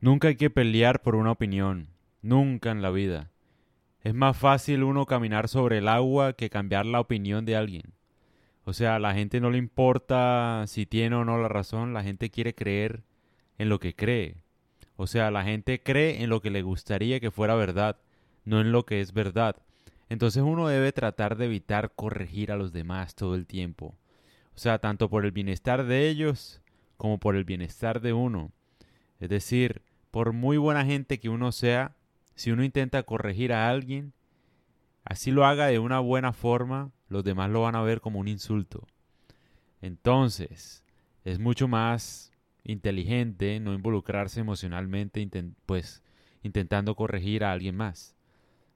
Nunca hay que pelear por una opinión, nunca en la vida. Es más fácil uno caminar sobre el agua que cambiar la opinión de alguien. O sea, a la gente no le importa si tiene o no la razón, la gente quiere creer en lo que cree. O sea, la gente cree en lo que le gustaría que fuera verdad, no en lo que es verdad. Entonces uno debe tratar de evitar corregir a los demás todo el tiempo. O sea, tanto por el bienestar de ellos como por el bienestar de uno. Es decir, por muy buena gente que uno sea, si uno intenta corregir a alguien, así lo haga de una buena forma, los demás lo van a ver como un insulto. Entonces, es mucho más inteligente no involucrarse emocionalmente, pues intentando corregir a alguien más.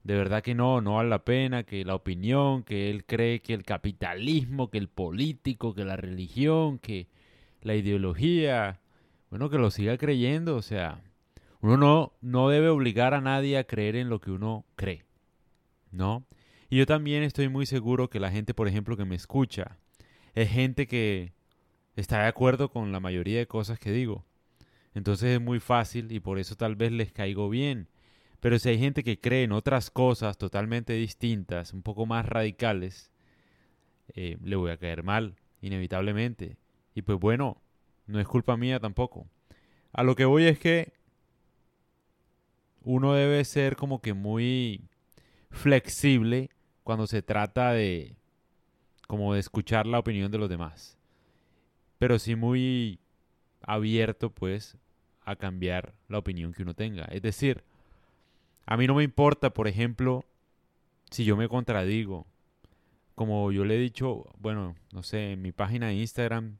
De verdad que no, no vale la pena que la opinión, que él cree que el capitalismo, que el político, que la religión, que la ideología, bueno, que lo siga creyendo, o sea, uno no, debe obligar a nadie a creer en lo que uno cree, ¿no? Y yo también estoy muy seguro que la gente, por ejemplo, que me escucha, es gente que está de acuerdo con la mayoría de cosas que digo. Entonces es muy fácil y por eso tal vez les caigo bien. Pero si hay gente que cree en otras cosas totalmente distintas, un poco más radicales, eh, le voy a caer mal, inevitablemente. Y pues bueno, no es culpa mía tampoco. A lo que voy es que uno debe ser como que muy flexible cuando se trata de como de escuchar la opinión de los demás. Pero sí muy abierto pues a cambiar la opinión que uno tenga. Es decir, a mí no me importa, por ejemplo, si yo me contradigo. Como yo le he dicho, bueno, no sé, en mi página de Instagram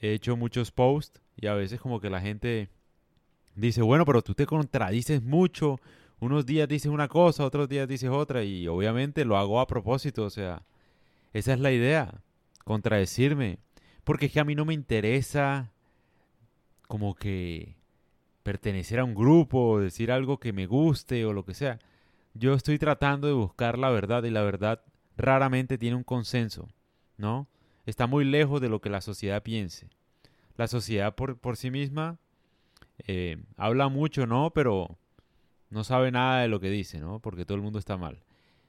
he hecho muchos posts y a veces como que la gente dice, bueno, pero tú te contradices mucho. Unos días dices una cosa, otros días dices otra y obviamente lo hago a propósito, o sea, esa es la idea, contradecirme. Porque es que a mí no me interesa como que pertenecer a un grupo decir algo que me guste o lo que sea. Yo estoy tratando de buscar la verdad y la verdad raramente tiene un consenso, ¿no? Está muy lejos de lo que la sociedad piense. La sociedad por, por sí misma eh, habla mucho, ¿no? Pero no sabe nada de lo que dice, ¿no? Porque todo el mundo está mal.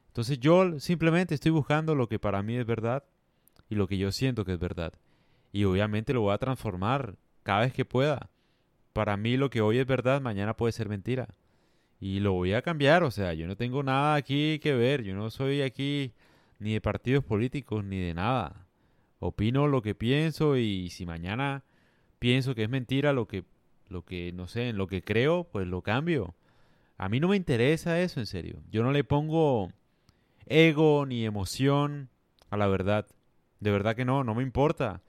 Entonces yo simplemente estoy buscando lo que para mí es verdad y lo que yo siento que es verdad. Y obviamente lo voy a transformar cada vez que pueda. Para mí lo que hoy es verdad, mañana puede ser mentira. Y lo voy a cambiar, o sea, yo no tengo nada aquí que ver, yo no soy aquí ni de partidos políticos ni de nada. Opino lo que pienso y si mañana pienso que es mentira lo que lo que, no sé, en lo que creo, pues lo cambio. A mí no me interesa eso, en serio. Yo no le pongo ego ni emoción a la verdad. De verdad que no, no me importa.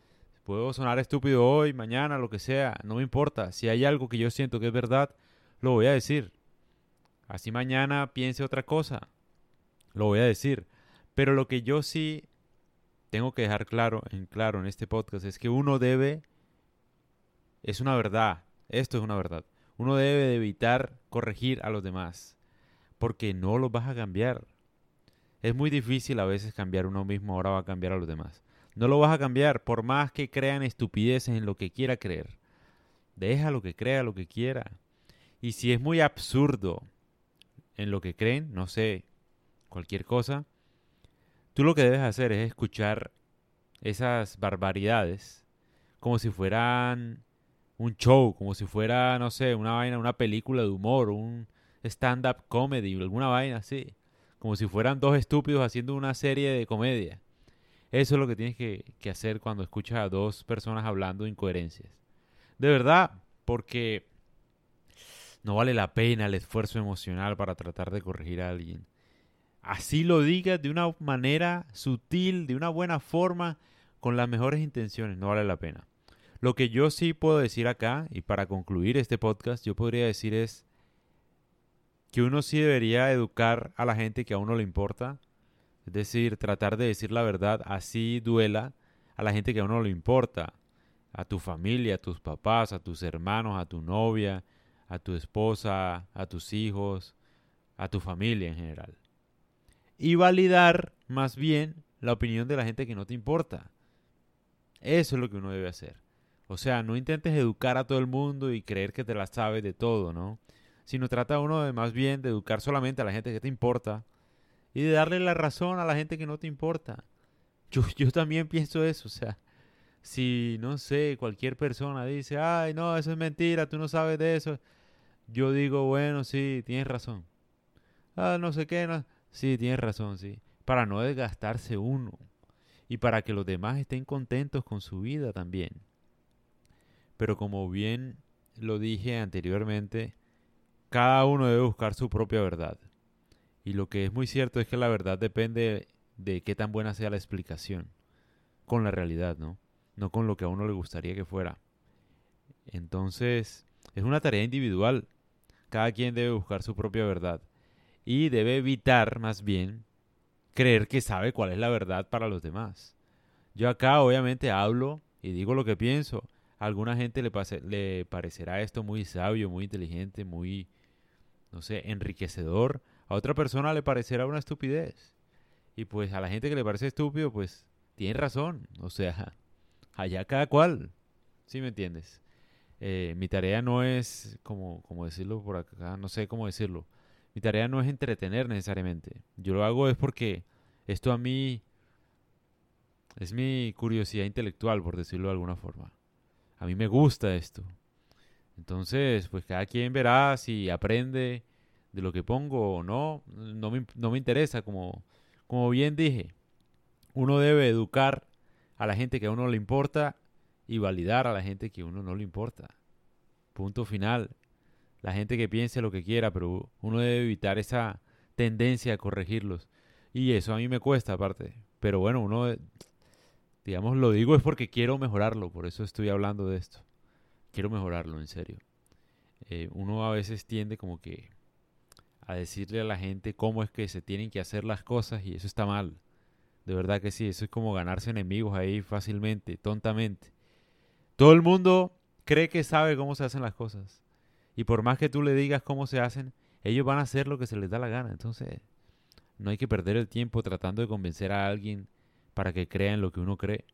Puedo sonar estúpido hoy, mañana, lo que sea, no me importa. Si hay algo que yo siento que es verdad, lo voy a decir. Así mañana piense otra cosa, lo voy a decir. Pero lo que yo sí tengo que dejar claro en claro en este podcast es que uno debe es una verdad, esto es una verdad. Uno debe evitar corregir a los demás, porque no los vas a cambiar. Es muy difícil a veces cambiar uno mismo, ahora va a cambiar a los demás. No lo vas a cambiar, por más que crean estupideces en lo que quiera creer. Deja lo que crea, lo que quiera. Y si es muy absurdo en lo que creen, no sé, cualquier cosa, tú lo que debes hacer es escuchar esas barbaridades como si fueran un show, como si fuera, no sé, una vaina, una película de humor, un stand-up comedy, alguna vaina así. Como si fueran dos estúpidos haciendo una serie de comedia. Eso es lo que tienes que, hacer cuando escuchas a dos personas hablando incoherencias. De verdad, porque no vale la pena el esfuerzo emocional para tratar de corregir a alguien. Así lo digas de una manera sutil, de una buena forma, con las mejores intenciones, no vale la pena. Lo que yo sí puedo decir acá, y para concluir este podcast, yo podría decir es que uno sí debería educar a la gente que a uno le importa, es decir, tratar de decir la verdad así duela a la gente que a uno le importa, a tu familia, a tus papás, a tus hermanos, a tu novia, a tu esposa, a tus hijos, a tu familia en general. Y validar más bien la opinión de la gente que no te importa. Eso es lo que uno debe hacer. O sea, no intentes educar a todo el mundo y creer que te la sabes de todo, ¿no? Sino trata uno de más bien de educar solamente a la gente que te importa y de darle la razón a la gente que no te importa. Yo, yo también pienso eso, o sea, si, no sé, cualquier persona dice, ay, no, eso es mentira, tú no sabes de eso, yo digo, bueno, sí, tienes razón. Ah, no sé qué, no. sí, tienes razón, sí. Para no desgastarse uno y para que los demás estén contentos con su vida también. Pero como bien lo dije anteriormente, cada uno debe buscar su propia verdad. Y lo que es muy cierto es que la verdad depende de qué tan buena sea la explicación con la realidad, ¿no? No con lo que a uno le gustaría que fuera. Entonces, es una tarea individual. Cada quien debe buscar su propia verdad. Y debe evitar, más bien, creer que sabe cuál es la verdad para los demás. Yo acá obviamente hablo y digo lo que pienso. Alguna gente le, le parecerá esto muy sabio, muy inteligente, muy, no sé, enriquecedor. A otra persona le parecerá una estupidez. Y pues a la gente que le parece estúpido, pues tiene razón. O sea, allá cada cual. ¿Sí me entiendes? Eh, mi tarea no es, como, como decirlo por acá, no sé cómo decirlo. Mi tarea no es entretener necesariamente. Yo lo hago es porque esto a mí es mi curiosidad intelectual, por decirlo de alguna forma. A mí me gusta esto. Entonces, pues cada quien verá si aprende de lo que pongo o no. No me, no me interesa, como como bien dije, uno debe educar a la gente que a uno le importa y validar a la gente que a uno no le importa. Punto final. La gente que piense lo que quiera, pero uno debe evitar esa tendencia a corregirlos. Y eso a mí me cuesta aparte. Pero bueno, uno, digamos, lo digo es porque quiero mejorarlo, por eso estoy hablando de esto. Quiero mejorarlo, en serio. Eh, uno a veces tiende como que a decirle a la gente cómo es que se tienen que hacer las cosas y eso está mal. De verdad que sí, eso es como ganarse enemigos ahí fácilmente, tontamente. Todo el mundo cree que sabe cómo se hacen las cosas. Y por más que tú le digas cómo se hacen, ellos van a hacer lo que se les da la gana. Entonces, no hay que perder el tiempo tratando de convencer a alguien para que crea en lo que uno cree.